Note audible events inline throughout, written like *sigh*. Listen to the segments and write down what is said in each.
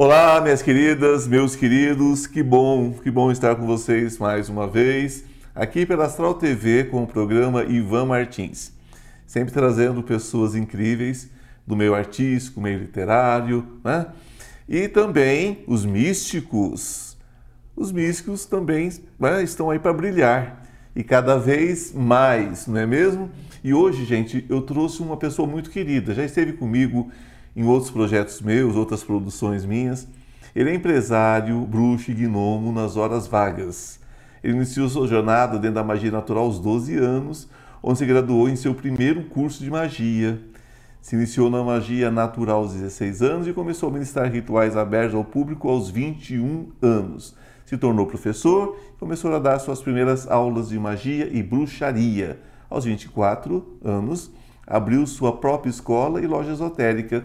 Olá, minhas queridas, meus queridos, que bom, que bom estar com vocês mais uma vez aqui pela Astral TV com o programa Ivan Martins. Sempre trazendo pessoas incríveis do meio artístico, meio literário, né? E também os místicos. Os místicos também né, estão aí para brilhar e cada vez mais, não é mesmo? E hoje, gente, eu trouxe uma pessoa muito querida, já esteve comigo em outros projetos meus, outras produções minhas. Ele é empresário, bruxo e gnomo nas horas vagas. Ele iniciou sua jornada dentro da magia natural aos 12 anos, onde se graduou em seu primeiro curso de magia. Se iniciou na magia natural aos 16 anos e começou a ministrar rituais abertos ao público aos 21 anos. Se tornou professor e começou a dar suas primeiras aulas de magia e bruxaria. Aos 24 anos, abriu sua própria escola e loja esotérica,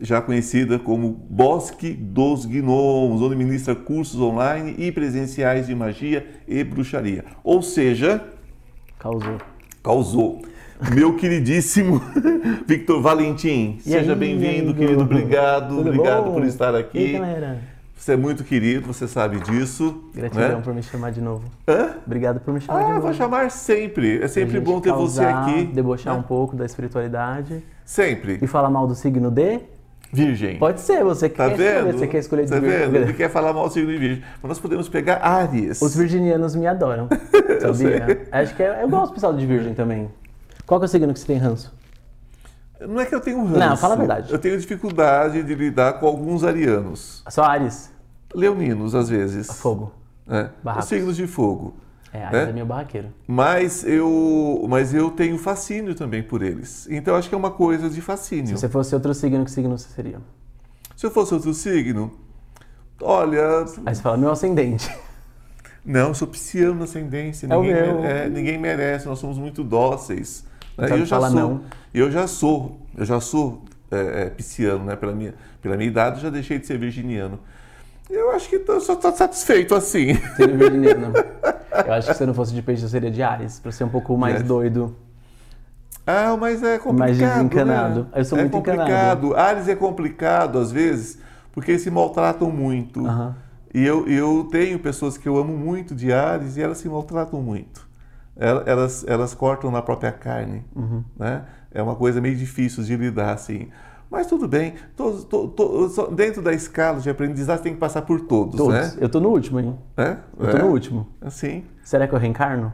já conhecida como Bosque dos Gnomos, onde ministra cursos online e presenciais de magia e bruxaria. Ou seja, causou. Causou. Meu queridíssimo *laughs* Victor Valentim, e seja bem-vindo, querido. Obrigado, Tudo obrigado bom? por estar aqui. E aí, galera? Você é muito querido, você sabe disso. Gratidão né? por me chamar de novo. Hã? Obrigado por me chamar ah, de novo. vou chamar sempre. É sempre bom ter causar, você aqui. Debochar né? um pouco da espiritualidade. Sempre. E falar mal do signo de? Virgem. Pode ser, você tá quer vendo? escolher, você quer escolher de tá vendo? Ele quer falar mal do signo de Virgem. Mas nós podemos pegar Áries. Os virginianos me adoram. *laughs* sabia? Acho que é, eu gosto do pessoal de Virgem também. Qual é o signo que você tem ranço? Não é que eu tenho ranço. Não, fala a verdade. Eu tenho dificuldade de lidar com alguns arianos. Só Ares? Leoninos, às vezes. Fogo. É. Os signos de fogo. É, Ares né? é meio barraqueiro. Mas eu, mas eu tenho fascínio também por eles. Então acho que é uma coisa de fascínio. Se você fosse outro signo, que signo você seria? Se eu fosse outro signo, olha. Aí você fala, meu ascendente. Não, eu sou pisciano ascendência. É ninguém, o meu. É, ninguém merece, nós somos muito dóceis. Né? Então, eu já sou, não. Eu já sou, eu já sou é, é, pisciano, né? Pela minha, pela minha idade, eu já deixei de ser virginiano. Eu acho que tô, só estou satisfeito assim. Seria virginiano. *laughs* Eu acho que se eu não fosse de peixe, eu seria de Ares, para ser um pouco mais é. doido. Ah, mas é complicado. Mais desencanado. Né? Eu sou é muito complicado. encanado. Ares é complicado às vezes, porque eles se maltratam muito. Uhum. E eu, eu tenho pessoas que eu amo muito de Ares e elas se maltratam muito. Elas, elas cortam na própria carne. Uhum. Né? É uma coisa meio difícil de lidar assim. Mas tudo bem, todos, to, to, dentro da escala de aprendizagem tem que passar por todos, todos. né? Eu tô no último, hein? É? Eu tô é? no último. Sim. Será que eu reencarno?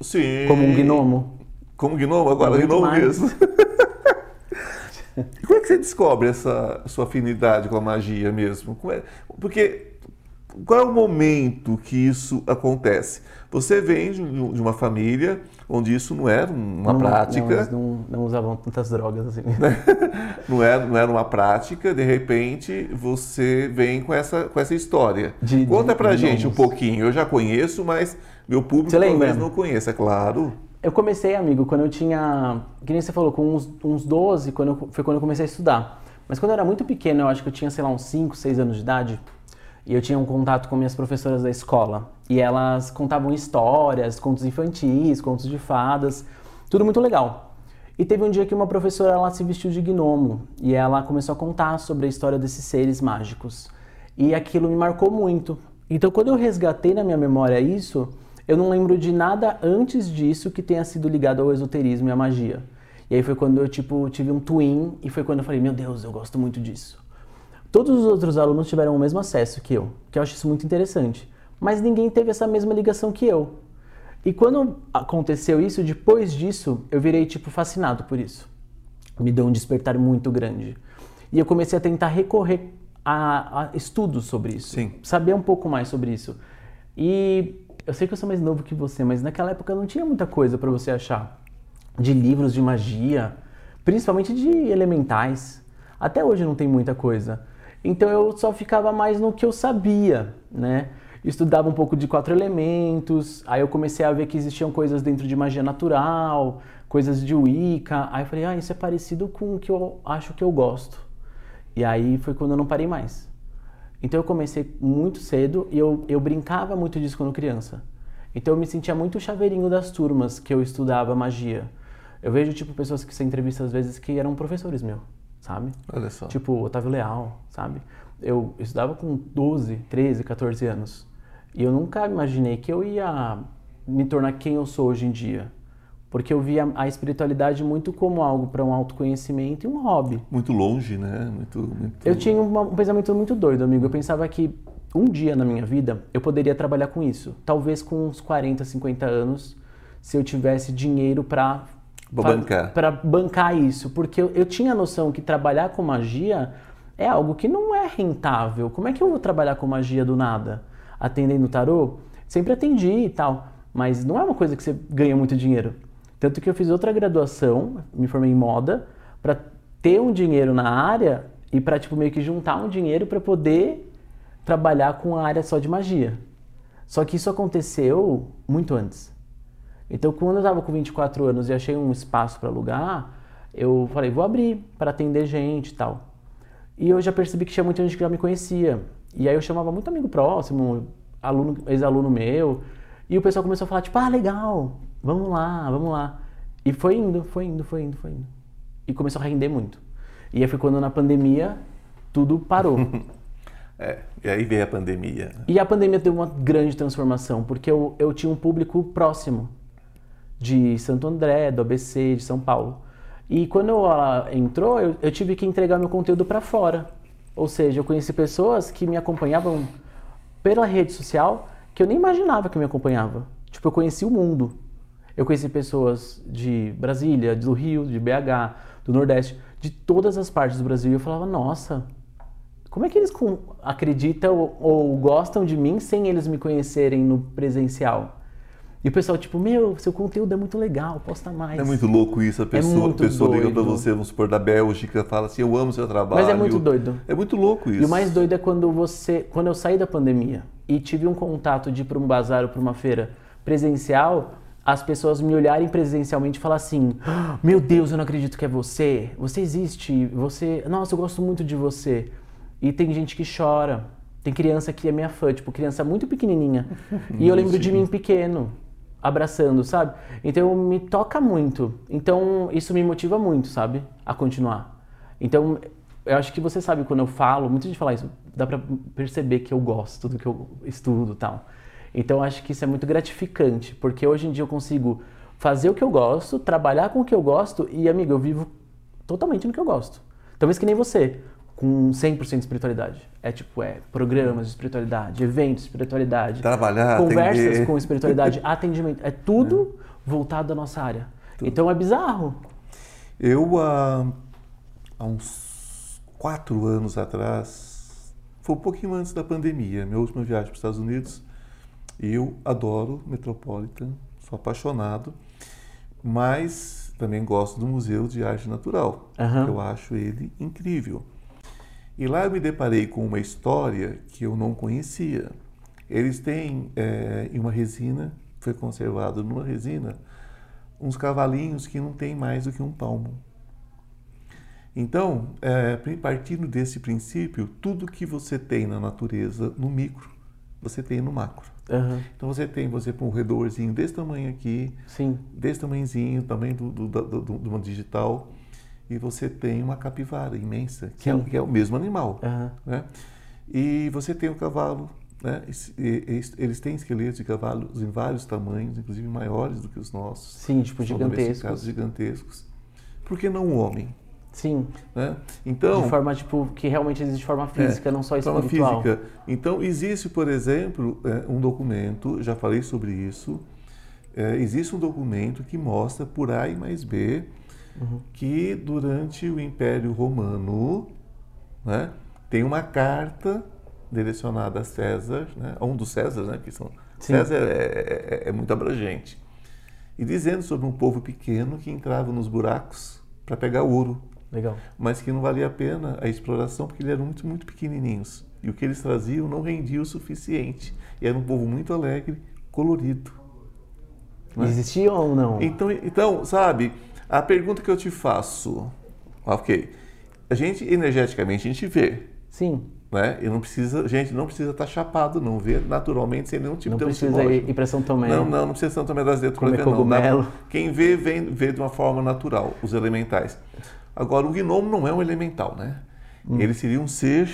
Sim. Como um gnomo? Como gnomo? Agora Muito gnomo mais. mesmo. *laughs* e como é que você descobre essa sua afinidade com a magia mesmo? É? Porque qual é o momento que isso acontece? Você vem de uma família onde isso não era uma não, prática. Não, não, não usavam tantas drogas assim. *laughs* não, era, não era uma prática, de repente você vem com essa, com essa história. De, Conta pra de gente um pouquinho. Eu já conheço, mas meu público talvez não conheça, é claro. Eu comecei, amigo, quando eu tinha. Que nem você falou, com uns, uns 12, quando eu, foi quando eu comecei a estudar. Mas quando eu era muito pequeno, eu acho que eu tinha, sei lá, uns 5, 6 anos de idade, e eu tinha um contato com minhas professoras da escola. E elas contavam histórias, contos infantis, contos de fadas, tudo muito legal. E teve um dia que uma professora ela se vestiu de gnomo e ela começou a contar sobre a história desses seres mágicos. E aquilo me marcou muito. Então, quando eu resgatei na minha memória isso, eu não lembro de nada antes disso que tenha sido ligado ao esoterismo e à magia. E aí foi quando eu tipo tive um twin e foi quando eu falei: "Meu Deus, eu gosto muito disso". Todos os outros alunos tiveram o mesmo acesso que eu, que eu acho isso muito interessante. Mas ninguém teve essa mesma ligação que eu. E quando aconteceu isso, depois disso, eu virei tipo fascinado por isso. Me deu um despertar muito grande. E eu comecei a tentar recorrer a, a estudos sobre isso. Sim. Saber um pouco mais sobre isso. E eu sei que eu sou mais novo que você, mas naquela época não tinha muita coisa para você achar de livros de magia, principalmente de elementais. Até hoje não tem muita coisa. Então eu só ficava mais no que eu sabia, né? Estudava um pouco de quatro elementos, aí eu comecei a ver que existiam coisas dentro de magia natural, coisas de Wicca. Aí eu falei, ah, isso é parecido com o que eu acho que eu gosto. E aí foi quando eu não parei mais. Então eu comecei muito cedo e eu, eu brincava muito disso quando criança. Então eu me sentia muito chaveirinho das turmas que eu estudava magia. Eu vejo, tipo, pessoas que você entrevista às vezes que eram professores meu, sabe? Olha só. Tipo, Otávio Leal, sabe? eu estudava com 12, 13, 14 anos. E eu nunca imaginei que eu ia me tornar quem eu sou hoje em dia. Porque eu via a espiritualidade muito como algo para um autoconhecimento e um hobby. Muito longe, né? Muito, muito... Eu tinha um pensamento muito doido, amigo. Eu pensava que um dia na minha vida eu poderia trabalhar com isso. Talvez com uns 40, 50 anos, se eu tivesse dinheiro para bancar. Para bancar isso. Porque eu, eu tinha a noção que trabalhar com magia é algo que não é rentável. Como é que eu vou trabalhar com magia do nada? Atendendo tarô? Sempre atendi e tal. Mas não é uma coisa que você ganha muito dinheiro. Tanto que eu fiz outra graduação, me formei em moda, para ter um dinheiro na área e para tipo meio que juntar um dinheiro para poder trabalhar com a área só de magia. Só que isso aconteceu muito antes. Então, quando eu estava com 24 anos e achei um espaço para alugar, eu falei, vou abrir para atender gente e tal. E eu já percebi que tinha muita gente que já me conhecia. E aí eu chamava muito amigo próximo, aluno, ex-aluno meu. E o pessoal começou a falar, tipo, ah, legal, vamos lá, vamos lá. E foi indo, foi indo, foi indo, foi indo. E começou a render muito. E aí foi quando na pandemia tudo parou. *laughs* é, e aí veio a pandemia. E a pandemia deu uma grande transformação, porque eu, eu tinha um público próximo de Santo André, do ABC, de São Paulo. E quando ela entrou, eu, eu tive que entregar meu conteúdo para fora. Ou seja, eu conheci pessoas que me acompanhavam pela rede social que eu nem imaginava que me acompanhava. Tipo, eu conheci o mundo. Eu conheci pessoas de Brasília, do Rio, de BH, do Nordeste, de todas as partes do Brasil. E eu falava, nossa, como é que eles acreditam ou, ou gostam de mim sem eles me conhecerem no presencial? E o pessoal, tipo, meu, seu conteúdo é muito legal, posta mais. É muito louco isso, a é pessoa, é a pessoa liga pra você, vamos supor, da Bélgica, fala assim, eu amo seu trabalho. Mas é muito doido. É muito louco isso. E o mais doido é quando você, quando eu saí da pandemia e tive um contato de ir para um bazar ou para uma feira presencial, as pessoas me olharem presencialmente e falar assim, ah, meu Deus, eu não acredito que é você, você existe, você, nossa, eu gosto muito de você. E tem gente que chora, tem criança que é minha fã, tipo, criança muito pequenininha. e eu lembro de mim pequeno, abraçando, sabe? Então me toca muito. Então isso me motiva muito, sabe? A continuar. Então eu acho que você sabe quando eu falo, muita gente fala isso, dá para perceber que eu gosto do que eu estudo, tal. Então acho que isso é muito gratificante, porque hoje em dia eu consigo fazer o que eu gosto, trabalhar com o que eu gosto e amigo, eu vivo totalmente no que eu gosto. Talvez que nem você com 100% de espiritualidade. É tipo, é programas de espiritualidade, eventos de espiritualidade, trabalhar, conversas atender. com espiritualidade, *laughs* atendimento, é tudo é. voltado à nossa área. Tudo. Então é bizarro. Eu há, há uns quatro anos atrás, foi um pouquinho antes da pandemia, minha última viagem para os Estados Unidos, eu adoro Metropolitan, sou apaixonado, mas também gosto do Museu de Arte Natural. Uhum. Eu acho ele incrível. E lá eu me deparei com uma história que eu não conhecia. Eles têm é, em uma resina, foi conservado numa resina, uns cavalinhos que não tem mais do que um palmo. Então, é, partindo desse princípio, tudo que você tem na natureza, no micro, você tem no macro. Uhum. Então você tem, você um redorzinho desse tamanho aqui, Sim. desse tamanhozinho, também do, do, do, do, do digital, e você tem uma capivara imensa, que, é, que é, o mesmo animal. Uhum. Né? E você tem o cavalo, né? eles têm esqueletos de cavalos em vários tamanhos, inclusive maiores do que os nossos. Sim, tipo gigantescos. gigantescos. Por que não o homem? Sim. Né? Então, de forma tipo que realmente existe de forma física, é, não só espiritual. Forma física. Então existe, por exemplo, é, um documento, já falei sobre isso. É, existe um documento que mostra por A e mais B uhum. que durante o Império Romano né, tem uma carta direcionada a César, né, a um dos Césares, né, que são Sim. César é, é, é, muito abrangente, e dizendo sobre um povo pequeno que entrava nos buracos para pegar ouro, Legal. mas que não valia a pena a exploração porque eles eram muito, muito pequenininhos e o que eles traziam não rendia o suficiente. E era um povo muito alegre, colorido. Né? Existia ou não? Então, então, sabe, a pergunta que eu te faço, ok, a gente energeticamente a gente vê. Sim. Né? E não precisa, gente, não precisa estar tá chapado, não vê naturalmente sem nenhum tipo não de Não precisa ir, ir para São Tomé. Não, não, não precisa São Tomé das Letras para ver cogumelo. não. Quem vê, vê, vê de uma forma natural, os elementais. Agora, o gnomo não é um elemental, né? Hum. Ele seria um ser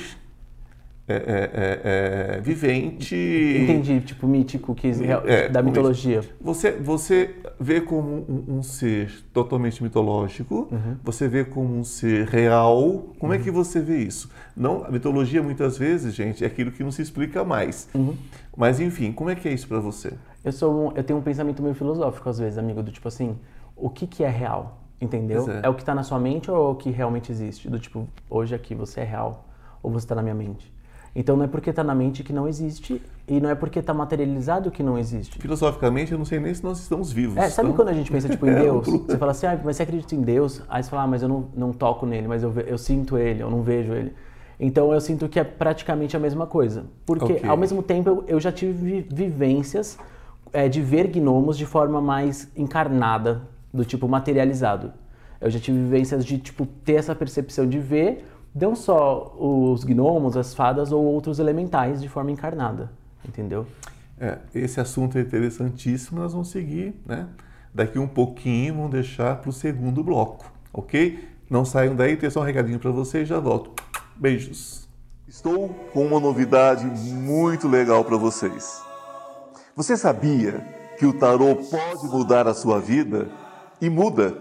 é, é, é, é vivente. Entendi, tipo mítico que é, da mitologia. Você, você vê como um, um ser totalmente mitológico, uhum. você vê como um ser real. Como uhum. é que você vê isso? Não, a mitologia muitas vezes, gente, é aquilo que não se explica mais. Uhum. Mas enfim, como é que é isso para você? Eu sou, um, eu tenho um pensamento meio filosófico às vezes, amigo, do tipo assim, o que que é real? Entendeu? É. é o que está na sua mente ou é o que realmente existe? Do tipo, hoje aqui você é real ou você está na minha mente? Então não é porque está na mente que não existe e não é porque está materializado que não existe. Filosoficamente, eu não sei nem se nós estamos vivos. É, sabe então... quando a gente pensa tipo, em *laughs* é, Deus? Você fala assim, ah, mas você acredita em Deus? Aí você fala, ah, mas eu não, não toco nele, mas eu, eu sinto ele, eu não vejo ele. Então eu sinto que é praticamente a mesma coisa. Porque okay. ao mesmo tempo eu, eu já tive vivências é, de ver gnomos de forma mais encarnada, do tipo materializado. Eu já tive vivências de tipo ter essa percepção de ver não só os gnomos, as fadas ou outros elementais de forma encarnada, entendeu? É, esse assunto é interessantíssimo, nós vamos seguir, né? Daqui um pouquinho, vamos deixar para o segundo bloco, ok? Não saiam daí, tem só um recadinho para vocês, já volto. Beijos. Estou com uma novidade muito legal para vocês. Você sabia que o tarô pode mudar a sua vida? E muda!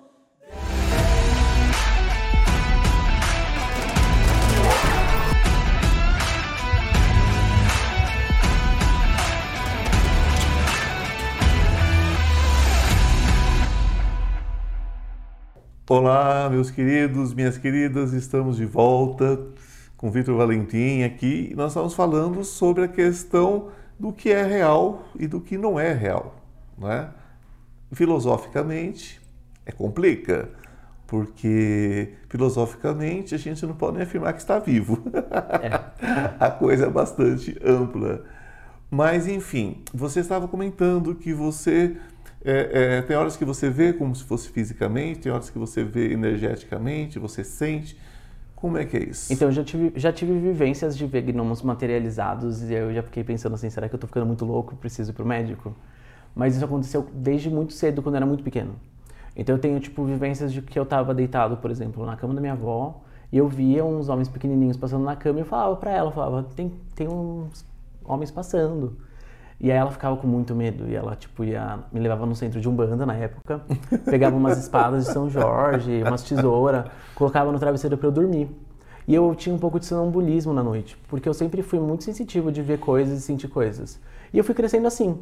Olá, meus queridos, minhas queridas, estamos de volta com Vitor Valentim aqui e nós estamos falando sobre a questão do que é real e do que não é real. Né? Filosoficamente, é complica, porque filosoficamente a gente não pode nem afirmar que está vivo. É. *laughs* a coisa é bastante ampla. Mas, enfim, você estava comentando que você é, é, tem horas que você vê como se fosse fisicamente, tem horas que você vê energeticamente, você sente. Como é que é isso? Então, eu já tive, já tive vivências de ver gnomos materializados e eu já fiquei pensando assim, será que eu estou ficando muito louco, preciso ir pro médico? Mas isso aconteceu desde muito cedo, quando eu era muito pequeno. Então, eu tenho, tipo, vivências de que eu estava deitado, por exemplo, na cama da minha avó e eu via uns homens pequenininhos passando na cama e eu falava para ela, falava, tem, tem uns homens passando. E aí ela ficava com muito medo e ela, tipo, ia, me levava no centro de Umbanda na época, pegava umas espadas de São Jorge, umas tesouras, colocava no travesseiro para eu dormir. E eu tinha um pouco de sonambulismo na noite, porque eu sempre fui muito sensitivo de ver coisas e sentir coisas. E eu fui crescendo assim.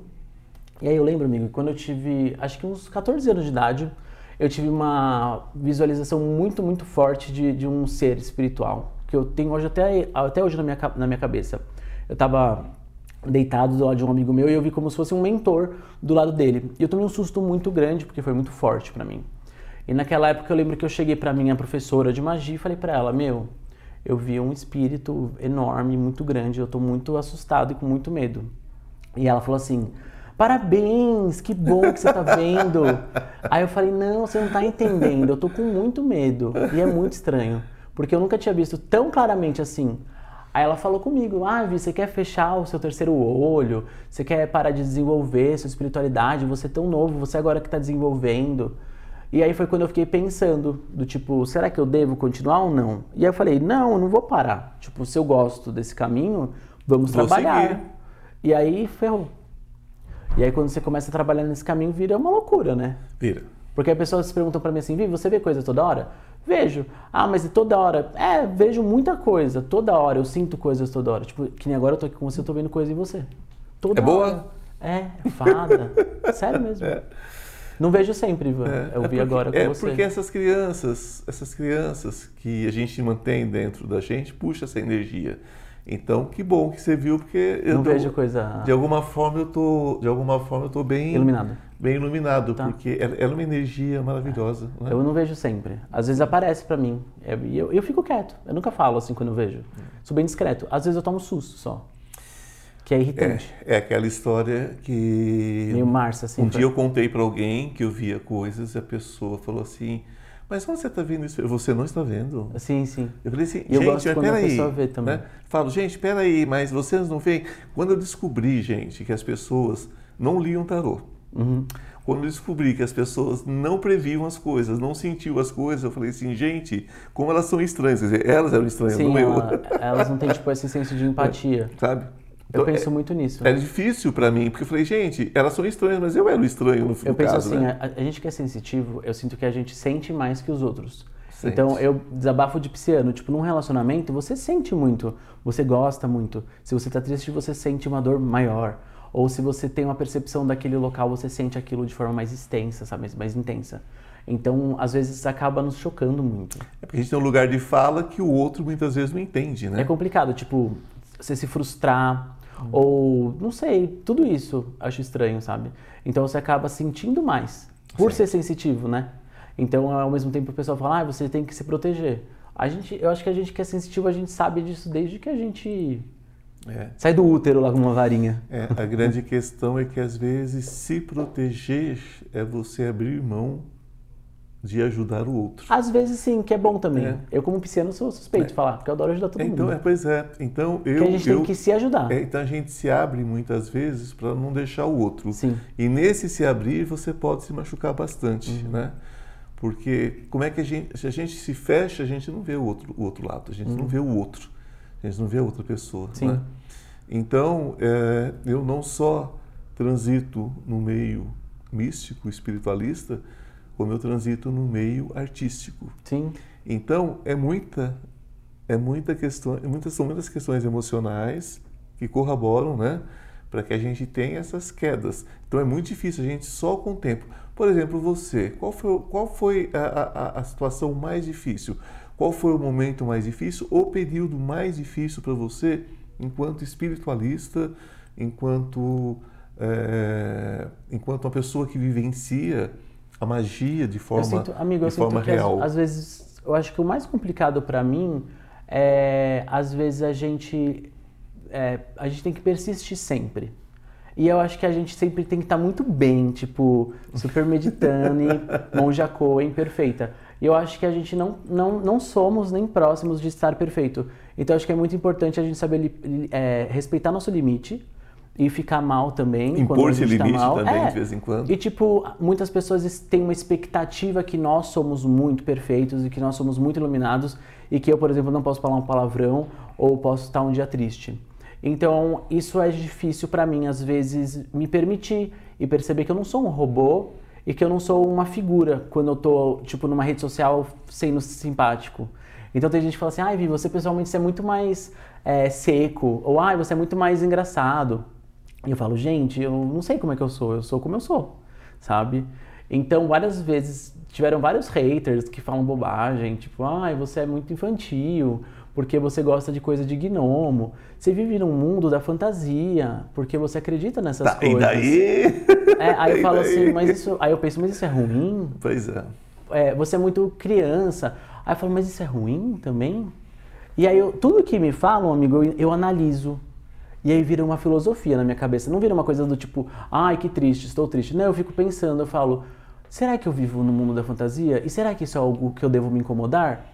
E aí eu lembro, amigo, quando eu tive, acho que uns 14 anos de idade, eu tive uma visualização muito, muito forte de, de um ser espiritual, que eu tenho hoje até, até hoje na minha, na minha cabeça. Eu tava deitado do lado de um amigo meu e eu vi como se fosse um mentor do lado dele. E eu tomei um susto muito grande porque foi muito forte para mim. E naquela época eu lembro que eu cheguei para minha professora de magia e falei para ela: "Meu, eu vi um espírito enorme, muito grande, eu tô muito assustado e com muito medo". E ela falou assim: Parabéns, que bom que você tá vendo. *laughs* Aí eu falei: Não, você não tá entendendo, eu tô com muito medo. E é muito estranho, porque eu nunca tinha visto tão claramente assim Aí ela falou comigo, ah, Vi, você quer fechar o seu terceiro olho, você quer parar de desenvolver sua espiritualidade, você é tão novo, você agora que está desenvolvendo. E aí foi quando eu fiquei pensando, do tipo, será que eu devo continuar ou não? E aí eu falei, não, eu não vou parar. Tipo, se eu gosto desse caminho, vamos vou trabalhar. Seguir. E aí ferrou. E aí quando você começa a trabalhar nesse caminho, vira uma loucura, né? Vira. Porque as pessoas se perguntam para mim assim, Vi, você vê coisa toda hora? Vejo. Ah, mas toda hora. É, vejo muita coisa. Toda hora. Eu sinto coisas toda hora. Tipo, que nem agora eu tô aqui com você, eu tô vendo coisa em você. Toda é boa? É, fada. *laughs* Sério mesmo. É. Não vejo sempre, Ivan. É, eu é vi porque- agora com é você. porque essas crianças, essas crianças que a gente mantém dentro da gente, puxa essa energia. Então, que bom que você viu, porque eu Não tô- vejo coisa de alguma forma eu tô, de alguma forma eu tô bem iluminada. bem iluminado, Tá. porque ela ela é uma energia maravilhosa, né? Eu não vejo sempre. Às vezes aparece pra mim. É, E eu, eu fico quieto. Eu nunca falo assim quando eu vejo. Sou bem discreto. Às vezes eu tomo susto só. Que é irritante. É, é aquela história que Meio Márcia, assim. um pra- dia eu contei para alguém que eu via coisas e a pessoa falou assim: "Mas onde você está vendo isso? Você não está vendo?" Sim, sim. Eu falei assim, eu gente, gosto mas quando a peraí. pessoa vê também. Né? Falo, gente, peraí, mas vocês não veem? Quando eu descobri, gente, que as pessoas não liam tarô, Uhum. quando eu descobri que as pessoas não previam as coisas, não sentiam as coisas, eu falei assim, gente, como elas são estranhas. Quer dizer, elas eram estranhas, Sim, não eu. ela- elas não têm, tipo, esse senso de *laughs* empatia. Sabe? Eu Então, penso muito nisso. é, é difícil pra mim, porque eu falei, gente, elas são estranhas, mas eu era o estranho no, Eu no penso caso, assim, né? a, a gente que é sensitivo, eu sinto que a gente sente mais que os outros. Sente. Então eu desabafo de pisciano, tipo, num relacionamento você sente muito, você gosta muito. Se você tá triste, você sente uma dor maior. Ou se você tem uma percepção daquele local, você sente aquilo de forma mais extensa, sabe? Mais intensa. Então, às vezes, acaba nos chocando muito. É porque a gente tem um lugar de fala que o outro muitas vezes não entende, né? É complicado, tipo, você se frustrar, ou não sei, tudo isso acho estranho, sabe? Então você acaba sentindo mais, por Sim. ser sensitivo, né? Então, ao mesmo tempo, o pessoal fala, ah, você tem que se proteger. A gente, eu acho que a gente que é sensitivo, a gente sabe disso desde que a gente É. sai do útero lá com uma varinha. É, a grande questão é que às vezes se proteger é você abrir mão de ajudar o outro. Às vezes sim, que é bom também. É. Eu, como pisciano, sou suspeito de falar, porque eu adoro ajudar todo Então, mundo. é, pois é. Então eu, Porque a gente eu tem que se ajudar. é, então a gente se abre muitas vezes para não deixar o outro. Sim. E nesse se abrir você pode se machucar bastante, Uhum. né? Porque como é que a gente, se a gente se fecha, a gente não vê o outro, o outro lado, a gente não vê o outro, a gente não vê a outra pessoa, Uhum. Sim. né? Então, é, eu não só transito no meio místico, espiritualista, como eu transito no meio artístico. Sim. Então, é muita, é muita questão, é muitas, são muitas questões emocionais que corroboram, né? Para que a gente tenha essas quedas. Então, é muito difícil a gente só com o tempo. Por exemplo, você, qual foi, qual foi a, a, a situação mais difícil? Qual foi o momento mais difícil ou período mais difícil para você enquanto espiritualista, enquanto, é, enquanto uma pessoa que vivencia a magia de forma, eu sinto, amigo, eu sinto que real? às vezes, eu acho que o mais complicado pra mim é, às vezes a gente, é, a gente tem que persistir sempre. E eu acho que a gente sempre tem que estar muito bem, tipo, super meditando, *laughs* monja Coen, perfeita. E eu acho que a gente não, não, não somos nem próximos de estar perfeito. Então eu acho que é muito importante a gente saber é, respeitar nosso limite e ficar mal também. quando a Impor esse gente tá limite mal. também, É, de vez em quando. e, tipo, muitas pessoas es- têm uma expectativa que nós somos muito perfeitos e que nós somos muito iluminados e que eu, por exemplo, não posso falar um palavrão ou posso estar um dia triste. Então, isso é difícil pra mim, às vezes, me permitir e perceber que eu não sou um robô e que eu não sou uma figura quando eu tô, tipo, numa rede social sendo simpático. Então tem gente que fala assim, ai, Vi, você pessoalmente você é muito mais é, seco, ou ai, você é muito mais engraçado. E eu falo, gente, eu não sei como é que eu sou, eu sou como eu sou, sabe? Então, várias vezes tiveram vários haters que falam bobagem, tipo, ai, você é muito infantil, porque você gosta de coisa de gnomo. Você vive num mundo da fantasia, porque você acredita nessas Tá, e coisas. daí? *laughs* É, aí eu E falo daí? assim, mas isso. Aí eu penso, mas isso é ruim? Pois é. é, você é muito criança. Aí eu falo, mas isso é ruim também? E aí, eu, tudo que me falam, amigo, eu, eu analiso. E aí vira uma filosofia na minha cabeça. Não vira uma coisa do tipo, ai, que triste, estou triste. Não, eu fico pensando, eu falo, será que eu vivo no mundo da fantasia? E será que isso é algo que eu devo me incomodar?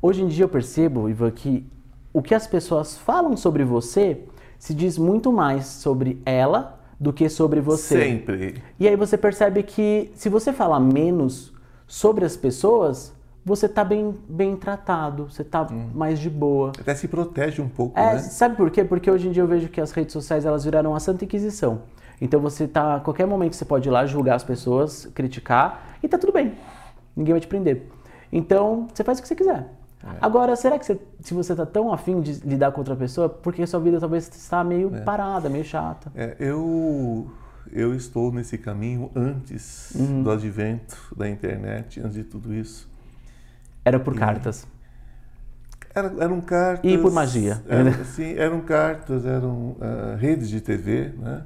Hoje em dia eu percebo, Ivan, que o que as pessoas falam sobre você se diz muito mais sobre ela do que sobre você. Sempre. E aí você percebe que se você falar menos sobre as pessoas, você tá bem, bem tratado, você tá mais de boa. Até se protege um pouco, É, né? sabe por quê? Porque hoje em dia eu vejo que as redes sociais elas viraram a Santa Inquisição. Então você tá, a qualquer momento você pode ir lá julgar as pessoas, criticar e tá tudo bem. Ninguém vai te prender. Então, você faz o que você quiser. É. Agora, será que você, se você tá tão afim de lidar com outra pessoa, porque sua vida talvez está meio parada, meio chata? É, eu, eu estou nesse caminho antes Uhum. do advento da internet, antes de tudo isso. Era por cartas. Era- eram cartas. E por magia. Era, sim, eram cartas, eram ah, redes de TV, né?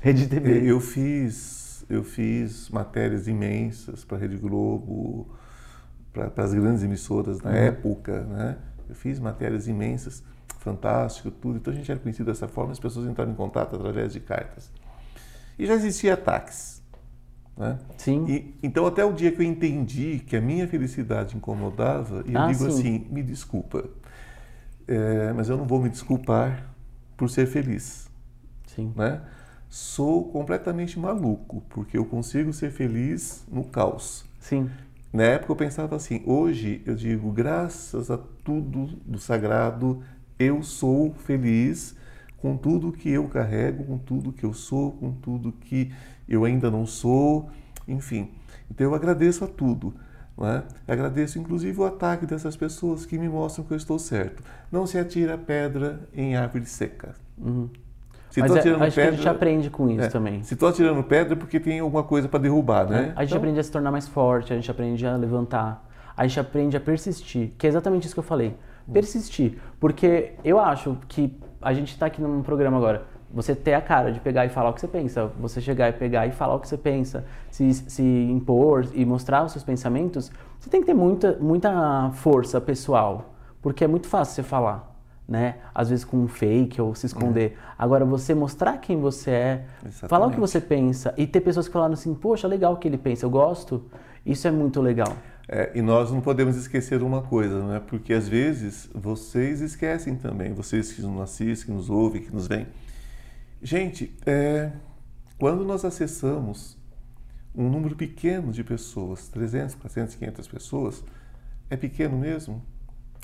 Rede TV. Eu fiz, eu fiz matérias imensas para a Rede Globo, para as grandes emissoras na época, né? Eu fiz matérias imensas, fantástico, tudo. Então a gente era conhecido dessa forma, as pessoas entraram em contato através de cartas. E já existia ataques, né? Sim. E, então até o dia que eu entendi que a minha felicidade incomodava, eu Ah, digo sim. assim, me desculpa, é, mas eu não vou me desculpar por ser feliz Sim. né? Sou completamente maluco, porque eu consigo ser feliz no caos. Sim. Na época eu pensava assim, hoje eu digo, graças a tudo do sagrado, eu sou feliz com tudo que eu carrego, com tudo que eu sou, com tudo que eu ainda não sou, enfim. Então eu agradeço a tudo. Não é? Agradeço inclusive o ataque dessas pessoas que me mostram que eu estou certo. Não se atira pedra em árvore seca. Se Mas tô é- atirando acho que a gente pedra- aprende com isso é, também. Se estou atirando pedra é porque tem alguma coisa para derrubar, né? A gente Então, aprende a se tornar mais forte, a gente aprende a levantar, a gente aprende a persistir, que é exatamente isso que eu falei. Persistir. Porque eu acho que a gente está aqui num programa agora, você ter a cara de pegar e falar o que você pensa, você chegar e pegar e falar o que você pensa, se, se impor e mostrar os seus pensamentos, você tem que ter muita, muita força pessoal, porque é muito fácil você falar. Né? Às vezes com um fake ou se esconder. Agora, você mostrar quem você é, falar o que Exatamente. você pensa e ter pessoas que falaram assim, poxa, legal o que ele pensa, eu gosto, isso é muito legal. é, e nós não podemos esquecer uma coisa, não é? Porque às vezes vocês esquecem também, vocês que nos assistem, que nos ouvem, que nos veem. Gente, é, quando nós acessamos um número pequeno de pessoas, 300, 400, 500 pessoas, é pequeno mesmo?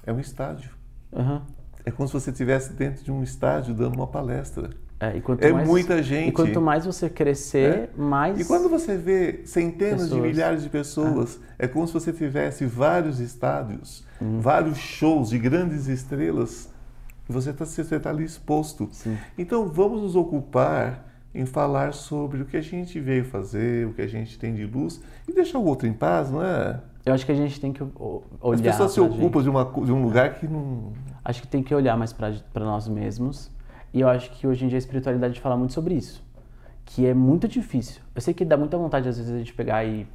É um estádio. Aham. É como se você estivesse dentro de um estádio dando uma palestra. É, e É mais- muita gente. E quanto mais você crescer, mais. E quando você vê centenas de Pessoas. milhares de pessoas, é como se você tivesse vários estádios, Uhum. vários shows de grandes estrelas, você está você tá ali exposto. Sim. Então vamos nos ocupar em falar sobre o que a gente veio fazer, o que a gente tem de luz, e deixar o outro em paz, não é? Eu acho que a gente tem que olhar. As pessoas se ocupam de, uma, de um lugar que não. Acho que tem que olhar mais pra nós mesmos. E eu acho que hoje em dia a espiritualidade fala muito sobre isso. Que é muito difícil. Eu sei que dá muita vontade às vezes a gente pegar e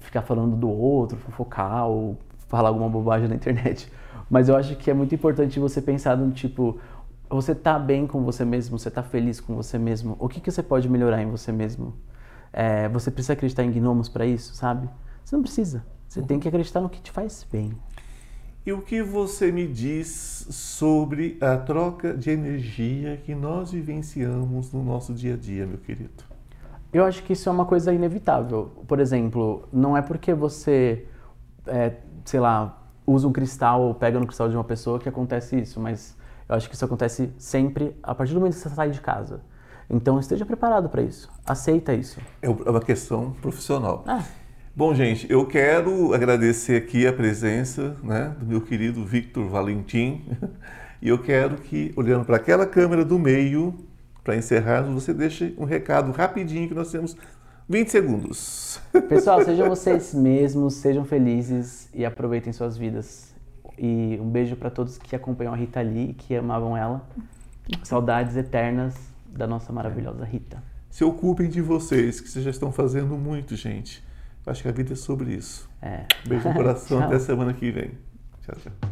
ficar falando do outro, fofocar ou falar alguma bobagem na internet. Mas eu acho que é muito importante você pensar no tipo, você tá bem com você mesmo, você tá feliz com você mesmo. O que, que você pode melhorar em você mesmo? É, você precisa acreditar em gnomos para isso, sabe? Você não precisa. Você tem que acreditar no que te faz bem. E o que você me diz sobre a troca de energia que nós vivenciamos no nosso dia a dia, meu querido? Eu acho que isso é uma coisa inevitável. Por exemplo, não é porque você, é, sei lá, usa um cristal ou pega no cristal de uma pessoa que acontece isso, mas eu acho que isso acontece sempre a partir do momento que você sai de casa. Então esteja preparado para isso. Aceita isso. É uma questão profissional. Ah, Bom, gente, eu quero agradecer aqui a presença né, do meu querido Victor Valentim. *laughs* E eu quero que, olhando para aquela câmera do meio, para encerrarmos, você deixe um recado rapidinho que nós temos 20 segundos. *laughs* pessoal, sejam vocês mesmos, sejam felizes e aproveitem suas vidas. E um beijo para todos que acompanham a Rita Lee e que amavam ela. Saudades eternas da nossa maravilhosa Rita. Se ocupem de vocês, que vocês já estão fazendo muito, gente. Acho que a vida é sobre isso. É. Beijo no coração, *laughs* até semana que vem. Tchau, tchau.